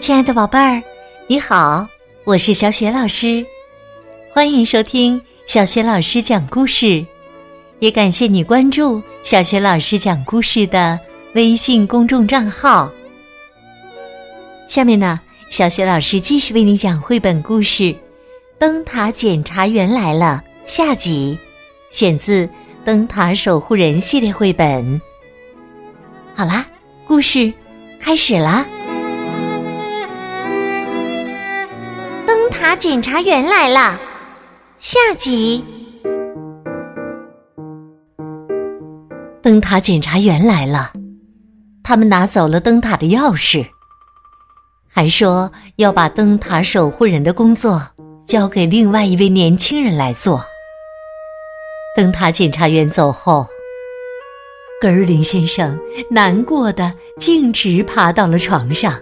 亲爱的宝贝儿，你好，我是小雪老师，欢迎收听小雪老师讲故事，也感谢你关注小雪老师讲故事的微信公众账号。下面呢，小雪老师继续为你讲绘本故事《灯塔检查员来了》下集，选自《灯塔守护人》系列绘本。好啦，故事开始啦！灯塔检查员来了，下集。灯塔检查员来了，他们拿走了灯塔的钥匙，还说要把灯塔守护人的工作交给另外一位年轻人来做。灯塔检查员走后。格林先生难过的径直爬到了床上，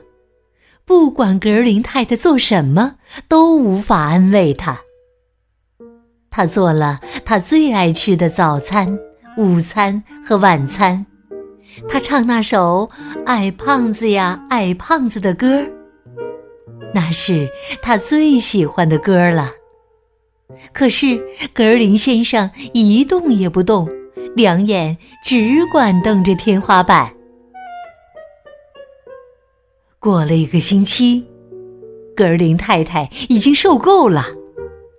不管格林太太做什么，都无法安慰他。他做了他最爱吃的早餐、午餐和晚餐，他唱那首《矮胖子呀矮胖子》的歌，那是他最喜欢的歌了。可是格林先生一动也不动。两眼只管瞪着天花板。过了一个星期，格尔林太太已经受够了，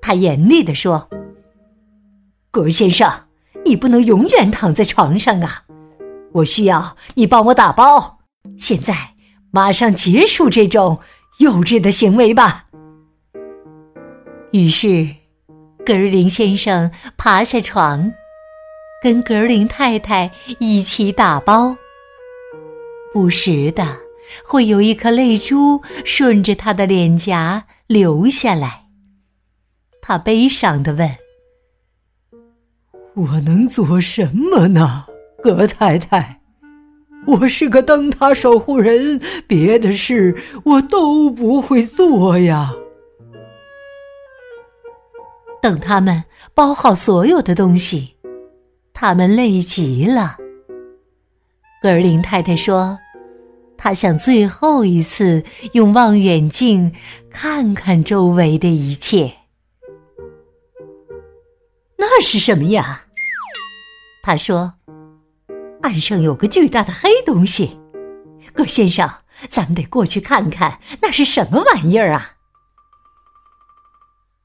她严厉地说：“格先生，你不能永远躺在床上啊！我需要你帮我打包。现在，马上结束这种幼稚的行为吧。”于是，格尔林先生爬下床。跟格林太太一起打包，不时的会有一颗泪珠顺着他的脸颊流下来。他悲伤的问：“我能做什么呢，格太太？我是个灯塔守护人，别的事我都不会做呀。”等他们包好所有的东西。他们累极了。格林太太说：“她想最后一次用望远镜看看周围的一切。”那是什么呀？他说：“岸上有个巨大的黑东西。”葛先生，咱们得过去看看，那是什么玩意儿啊？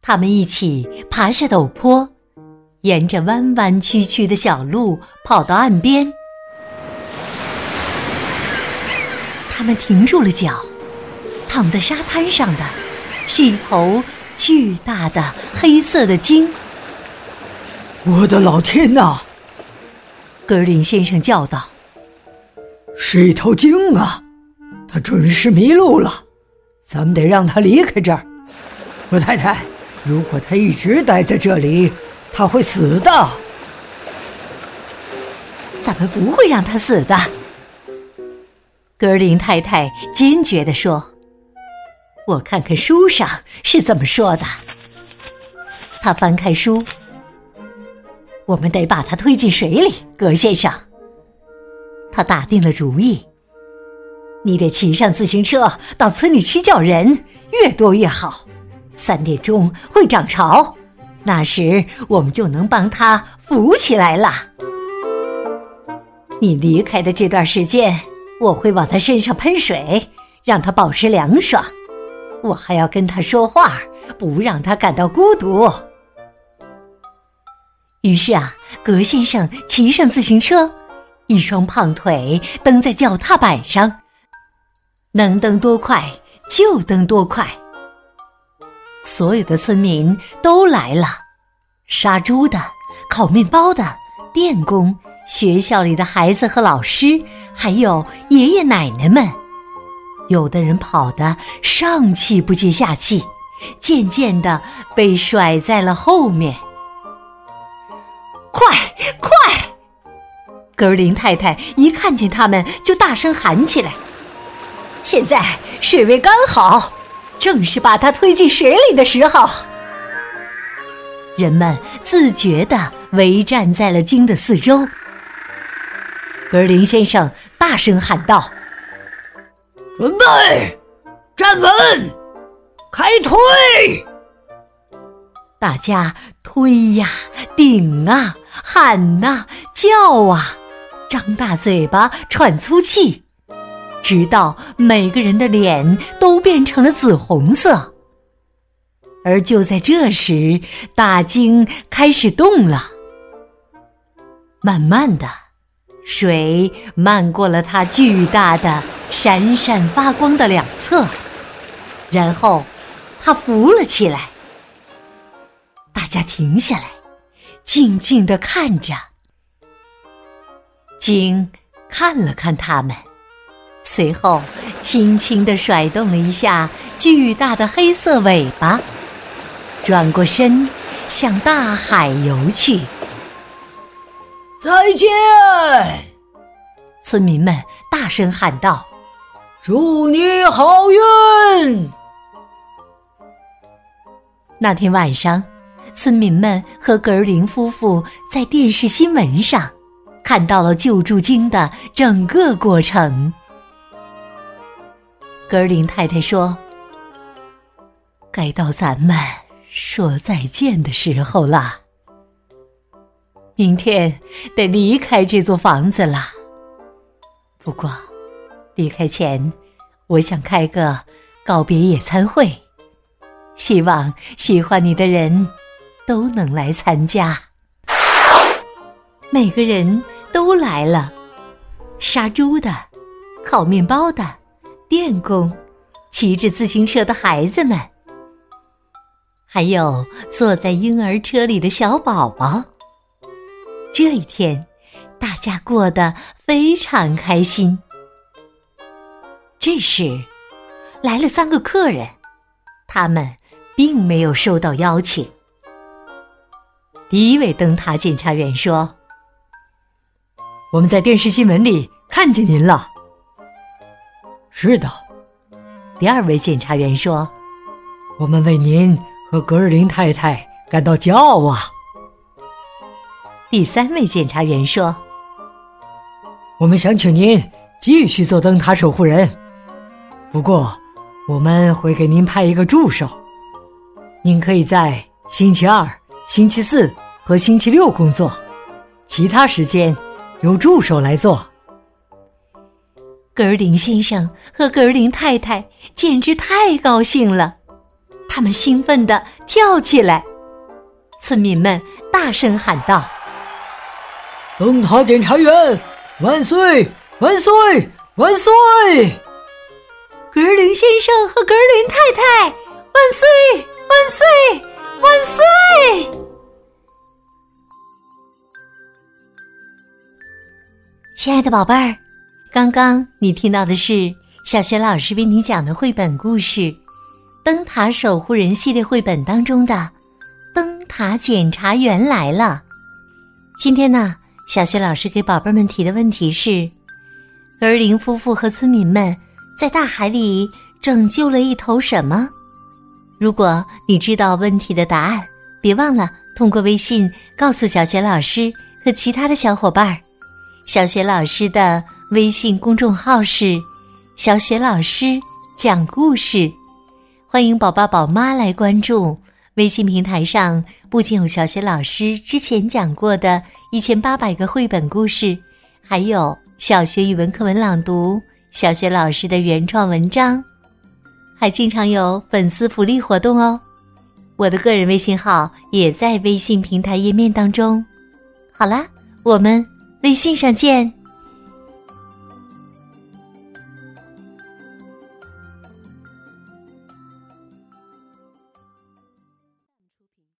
他们一起爬下陡坡。沿着弯弯曲曲的小路跑到岸边，他们停住了脚。躺在沙滩上的是一头巨大的黑色的鲸。我的老天哪！格林先生叫道：“是一头鲸啊！它准是迷路了。咱们得让它离开这儿。我太太，如果它一直待在这里……”他会死的，咱们不会让他死的。格林太太坚决地说：“我看看书上是怎么说的。”他翻开书，我们得把他推进水里，格先生。他打定了主意，你得骑上自行车到村里去叫人，越多越好。三点钟会涨潮。那时我们就能帮他扶起来了。你离开的这段时间，我会往他身上喷水，让他保持凉爽。我还要跟他说话，不让他感到孤独。于是啊，格先生骑上自行车，一双胖腿蹬在脚踏板上，能蹬多快就蹬多快。所有的村民都来了，杀猪的、烤面包的、电工、学校里的孩子和老师，还有爷爷奶奶们。有的人跑得上气不接下气，渐渐的被甩在了后面。快快！格林太太一看见他们，就大声喊起来：“现在水位刚好。”正是把他推进水里的时候，人们自觉地围站在了鲸的四周。格林先生大声喊道：“准备，站稳，开推！”大家推呀、顶啊、喊呐、叫啊，张大嘴巴喘粗气，直到每个人的脸都变成了紫红色。而就在这时，大鲸开始动了，慢慢的，水漫过了它巨大的、闪闪发光的两侧，然后它浮了起来。大家停下来，静静的看着。鲸看了看他们，随后轻轻地甩动了一下巨大的黑色尾巴，转过身向大海游去。再见！村民们大声喊道：“祝你好运！”那天晚上。村民们和格尔林夫妇在电视新闻上看到了救助鲸的整个过程。格林太太说：“该到咱们说再见的时候了，明天得离开这座房子了。不过，离开前，我想开个告别野餐会，希望喜欢你的人。”都能来参加，每个人都来了，杀猪的、烤面包的、电工、骑着自行车的孩子们，还有坐在婴儿车里的小宝宝。这一天，大家过得非常开心。这时，来了三个客人，他们并没有收到邀请。第一位灯塔检查员说：“我们在电视新闻里看见您了。”是的。第二位检查员说：“我们为您和格尔林太太感到骄傲啊。”第三位检查员说：“我们想请您继续做灯塔守护人，不过我们会给您派一个助手，您可以在星期二。”星期四和星期六工作，其他时间由助手来做。格尔林先生和格尔林太太简直太高兴了，他们兴奋地跳起来。村民们大声喊道：“灯塔检查员万岁！万岁！万岁！”格尔林先生和格尔林太太万岁！万岁！万岁！亲爱的宝贝儿，刚刚你听到的是小学老师为你讲的绘本故事《灯塔守护人》系列绘本当中的《灯塔检查员来了》。今天呢，小学老师给宝贝们提的问题是：格尔林夫妇和村民们在大海里拯救了一头什么？如果你知道问题的答案，别忘了通过微信告诉小学老师和其他的小伙伴儿。小学老师的微信公众号是“小雪老师讲故事”，欢迎宝宝宝妈来关注。微信平台上不仅有小雪老师之前讲过的一千八百个绘本故事，还有小学语文课文朗读、小学老师的原创文章，还经常有粉丝福利活动哦。我的个人微信号也在微信平台页面当中。好啦，我们。微信上见。